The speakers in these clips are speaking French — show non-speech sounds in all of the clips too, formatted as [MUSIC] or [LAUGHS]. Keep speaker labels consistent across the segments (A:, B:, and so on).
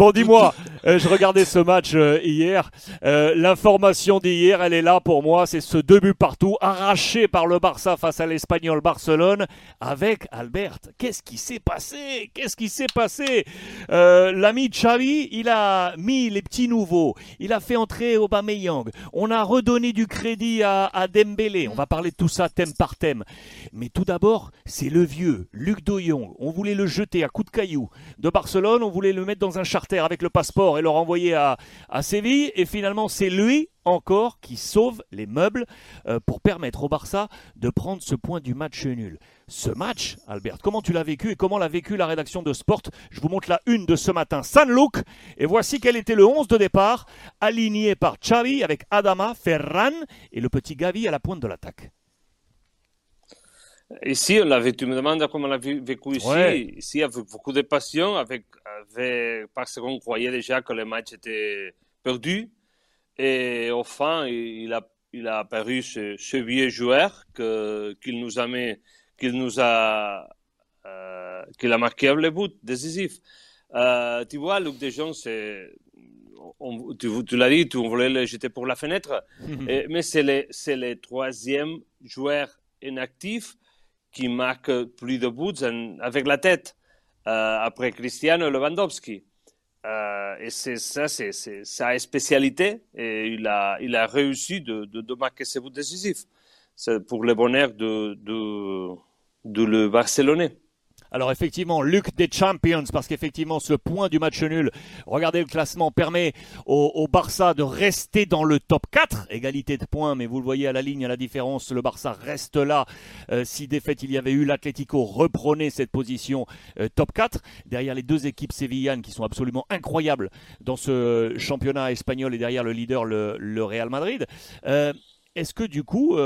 A: Bon, dis-moi, je regardais ce match euh, hier. Euh, l'information d'hier, elle est là pour moi. C'est ce deux buts partout, arraché par le Barça face à l'Espagnol Barcelone, avec Albert. Qu'est-ce qui s'est passé? Qu'est-ce qui s'est passé? L'ami Xavi, il a mis les petits nouveaux. Il a fait entrer Aubameyang. On a redonné du crédit à, à Dembélé. On va parler de tout ça thème par thème. Mais tout d'abord, c'est le vieux, Luc Doyon. On voulait le jeter à coups de cailloux. De Barcelone, on voulait le mettre dans un charter avec le passeport et le renvoyer à, Séville. Et finalement, c'est lui encore qui sauve les meubles euh, pour permettre au Barça de prendre ce point du match nul. Ce match, Albert, comment tu l'as vécu et comment l'a vécu la rédaction de Sport? Je vous montre la une de ce matin, San Luc, et voici quel était le 11 de départ, aligné par Xavi avec Adama, Ferran et le petit Gavi à la pointe de l'attaque.
B: Ici, on l'avait, tu me demandes comment on l'a vécu ici. Ouais. Ici, avec beaucoup de passion, avec, avec, parce qu'on croyait déjà que le match était perdu. Et au fin, il a, il a apparu ce, ce vieux joueur que, qu'il nous a mis, qu'il nous a, euh, qu'il a marqué le but décisif. Euh, tu vois, Luc Dejon, c'est, on, tu, tu l'as dit, tu, on voulait le jeter pour la fenêtre, [LAUGHS] et, mais c'est le, c'est le troisième joueur inactif qui marque plus de buts avec la tête euh, après Cristiano Lewandowski. Euh, et c'est ça, c'est sa spécialité. Et il a, il a réussi de, de, marquer ses buts décisifs. Pour le bonheur de, de, de le Barcelonais.
A: Alors effectivement, Luc des Champions, parce qu'effectivement ce point du match nul, regardez le classement, permet au, Barça de rester dans le top 4, égalité de points, mais vous le voyez à la ligne, à la différence, le Barça reste là. Euh, si défaite il y avait eu, l'Atlético reprenait cette position euh, top 4, derrière les deux équipes sévillanes qui sont absolument incroyables dans ce championnat espagnol et derrière le leader, le, le Real Madrid. Euh, Est-ce que du coup...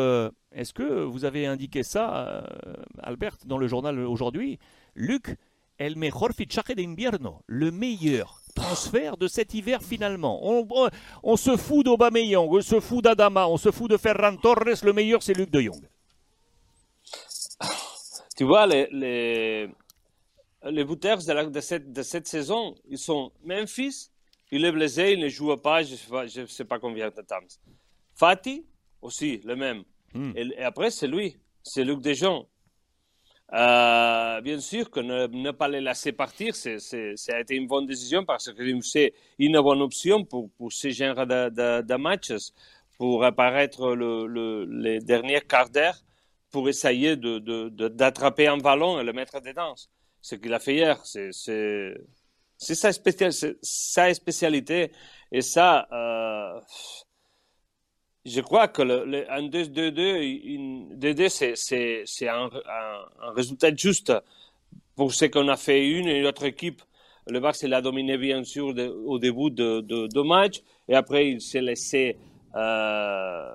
A: Est-ce que vous avez indiqué ça, Albert, dans le journal aujourd'hui? Luc, el mejor fichaje de le meilleur transfert de cet hiver finalement. On, se fout d'Aubameyang, on se fout d'Adama, on se fout de Ferran Torres, le meilleur c'est Luc de Jong.
B: Tu vois, les, les, de, cette, saison, ils sont Memphis, il est blessé, il ne joue pas, je ne sais, sais, pas combien de temps. Fatih, aussi, le même. Mm. Et, et, après, c'est lui, c'est Luc Dejon. Euh, bien sûr que ne, ne, pas les laisser partir, c'est, c'est, ça a été une bonne décision parce que c'est une bonne option pour, pour ce genre de, de, de matchs, pour apparaître le, le, les derniers quarts d'heure, pour essayer de, de, d'attraper un ballon et le mettre dedans. Ce qu'il a fait hier, c'est, c'est, c'est sa, spécial, sa spécialité. Et ça, euh, je crois que le, le, un 2-2, 2-2, c'est, un, un, un, résultat juste pour ce qu'on a fait une et l'autre équipe. Le Barça l'a dominé bien sûr de, au début de, de, de, match et après il s'est laissé, euh,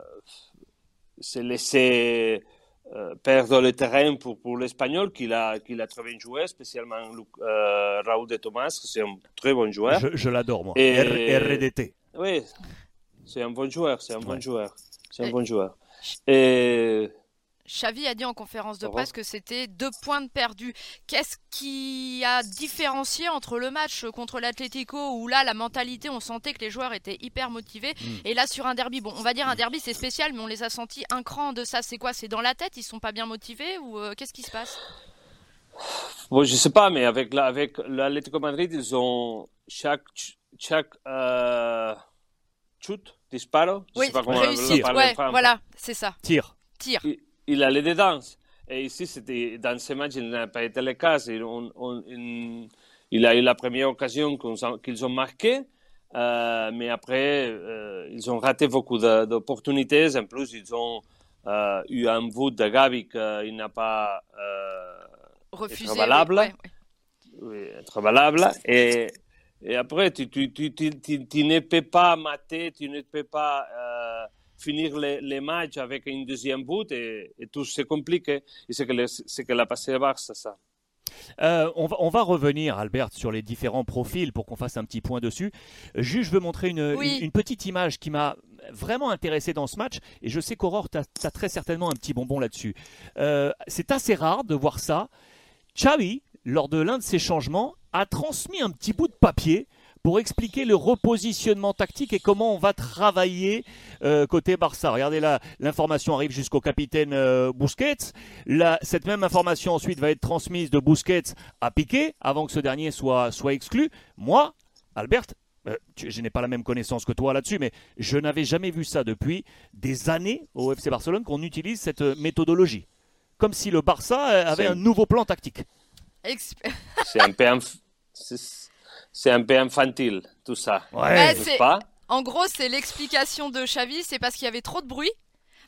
B: s'est laissé euh, perdre le terrain pour, pour l'Espagnol qu'il a, qu'il a très bien joué, spécialement euh, Raúl de Thomas, c'est un très bon joueur.
A: Je, je l'adore moi. Et, RDT.
B: Oui, c'est un bon joueur, c'est un bon joueur. C'est un bon joueur. Et...
C: Xavi a dit en conférence de presse que c'était deux points de perdus. Qu'est-ce qui a différencié entre le match contre l'Atlético où là la mentalité, on sentait que les joueurs étaient hyper motivés mm. et là sur un derby, bon, on va dire un derby c'est spécial, mais on les a sentis un cran de ça. C'est quoi? C'est dans la tête? Ils sont pas bien motivés ou euh, qu'est-ce qui se passe?
B: Bon, je sais pas, mais avec la, avec l'Atlético Madrid, ils ont chaque chaque euh, shoot disparo.
C: Oui, sais pas comment réussite, ouais, voilà, c'est ça.
A: Tir.
C: Tir.
B: Il, il allait dedans. Et ici, c'était, dans ce match, il n'a pas été le cas. On, on, il, il, a eu la première occasion qu'ils ont marqué, euh, mais après, euh, ils ont raté beaucoup d'opportunités. En plus, ils ont euh, eu un bout de Gabi qu'il n'a pas
C: refusé.
B: Être valable.
C: Oui, ouais,
B: oui, être valable. Et et après, tu, tu, tu, tu, tu ne peux pas mater, tu ne peux pas euh, finir les, les, matchs avec une deuxième but et, et tout se complique. Et c'est que, ce que l'a passé à Barça, ça.
A: Euh, on, va, on, va, revenir, Albert, sur les différents profils pour qu'on fasse un petit point dessus. Juste, je veux montrer une,
C: oui.
A: une, une, petite image qui m'a vraiment intéressé dans ce match et je sais qu'Aurore, tu as, as, très certainement un petit bonbon là-dessus. Euh, C'est assez rare de voir ça. Xavi, lors de l'un de ces changements, a transmis un petit bout de papier pour expliquer le repositionnement tactique et comment on va travailler euh, côté Barça. Regardez là, l'information arrive jusqu'au capitaine euh, Busquets. cette même information ensuite va être transmise de Busquets à Piqué avant que ce dernier soit, soit exclu. Moi, Albert, euh, je n'ai pas la même connaissance que toi là-dessus, mais je n'avais jamais vu ça depuis des années au FC Barcelone qu'on utilise cette méthodologie. Comme si le Barça avait un nouveau plan tactique. [LAUGHS]
B: C'est un peu c'est un peu infantile tout ça.
C: Ouais. en gros, c'est l'explication de Xavi, c'est parce qu'il y avait trop de bruit.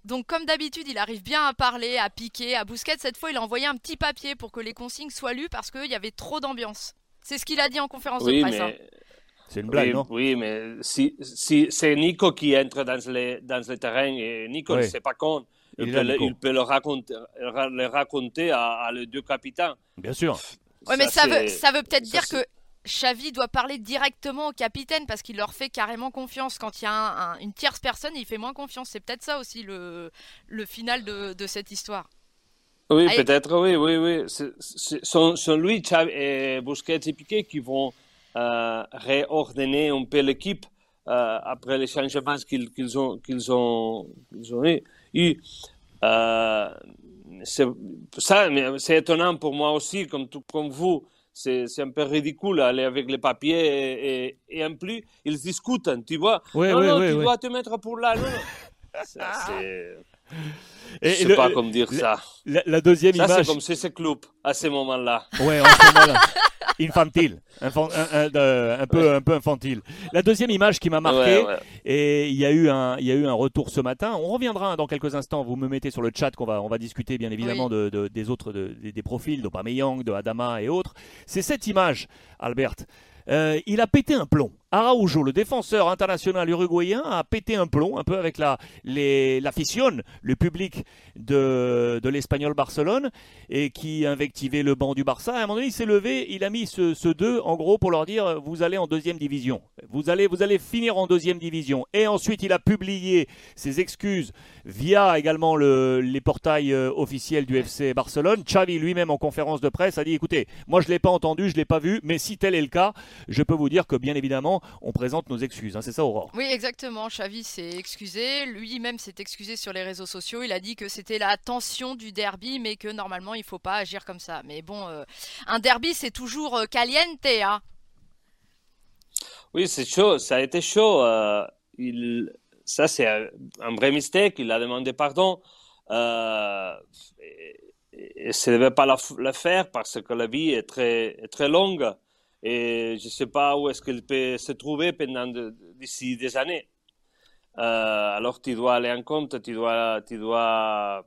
C: Donc comme d'habitude, il arrive bien à parler, à piquer, à bousquet. Cette fois, il a envoyé un petit papier pour que les consignes soient lues parce qu'il y avait trop d'ambiance. C'est ce qu'il a dit en conférence de presse. Hein.
A: C'est une blague,
B: oui,
A: non?
B: Oui, mais si, si c'est Nico qui entre dans les, dans le terrain et Nico ne sait pas con, il, peut, le, raconter, le raconter à, à les deux capitaines.
A: Bien sûr.
C: Ouais, mais ça veut, ça veut peut-être dire que Xavi doit parler directement au capitaine parce qu'il leur fait carrément confiance. Quand il y a une tierce personne, il fait moins confiance. C'est peut-être ça aussi le, le final de, de cette histoire.
B: Oui, peut-être, oui, oui, oui. Ce sont, lui, Xavi et Busquets et Piquet qui vont euh, réordonner un peu l'équipe euh, après les changements qu'ils qu'ils ont, qu'ils ont, qu'ils ont eu. Euh, c'est étonnant pour moi aussi, comme, tout, comme vous c'est un peu ridicule aller avec les papiers et, et, en plus, ils discutent, tu vois.
A: Oui,
B: non,
A: oui,
B: non,
A: oui,
B: tu dois te mettre pour là. Non, c'est. Je ne sais pas comment dire ça.
A: La, deuxième
B: ça,
A: image.
B: c'est comme si c'est club à ce moment-là.
A: Ouais, en ce moment-là. [LAUGHS] infantile, un, peu, un peu infantile. La deuxième image qui m'a marqué, et il y, a eu un, il y a eu un retour ce matin, on reviendra dans quelques instants, vous me mettez sur le chat qu'on va, on va discuter bien évidemment de, des autres des, des profils, d'Opameyang, de Adama et autres. C'est cette image, Albert. Euh, il a pété un plomb. Araujo, le défenseur international uruguayen, a pété un plomb un peu avec la, les, la le public de, de l'Espagnol Barcelone, et qui invectivait le banc du Barça. À un moment donné, il s'est levé, il a mis ce, ce 2 en gros pour leur dire vous allez en deuxième division. Vous allez, vous allez finir en deuxième division. Et ensuite, il a publié ses excuses via également le, les portails euh, officiels du FC Barcelone. Xavi lui-même en conférence de presse a dit écoutez, moi je ne l'ai pas entendu, je ne l'ai pas vu, mais si tel est le cas, je peux vous dire que bien évidemment, on présente nos excuses. Hein, c'est ça, Aurore
C: Oui, exactement. Xavi s'est excusé. Lui-même s'est excusé sur les réseaux sociaux. Il a dit que c'était la tension du derby, mais que normalement, il ne faut pas agir comme ça. Mais bon, euh, un derby, c'est toujours euh, caliente. Hein
B: oui, c'est chaud. Ça a été chaud. Euh, il... Ça, c'est un vrai mistake. Il a demandé pardon. et, et ne devait pas le faire parce que la vie est très, est très longue et je ne sais pas où est-ce qu'il peut se trouver pendant d'ici des années. Euh, alors tu dois aller en compte, tu dois, tu dois,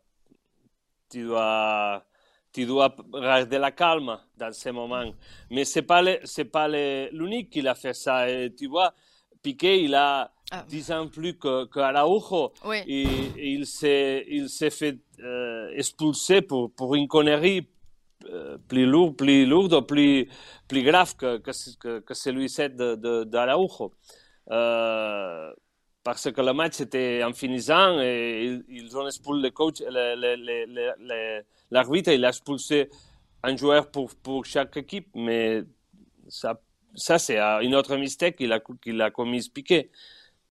B: tu dois, tu dois garder la calme dans ces moments. Mais c'est pas c'est pas l'unique qui a fait ça. Et tu vois, Piqué, il a ah. 10 ans plus que, que Araujo. Et, il s'est, il s'est fait euh, expulser pour, pour une connerie plus lourd, plus plus, plus grave que, que, que celui-ci d'Araujo. Euh, parce que le match était en finissant et ils, ont expulsé le coach, l'arbitre, il a expulsé un joueur pour, pour chaque équipe, mais ça, ça c'est une autre mistake qu'il a, qu'il a commis Piqué.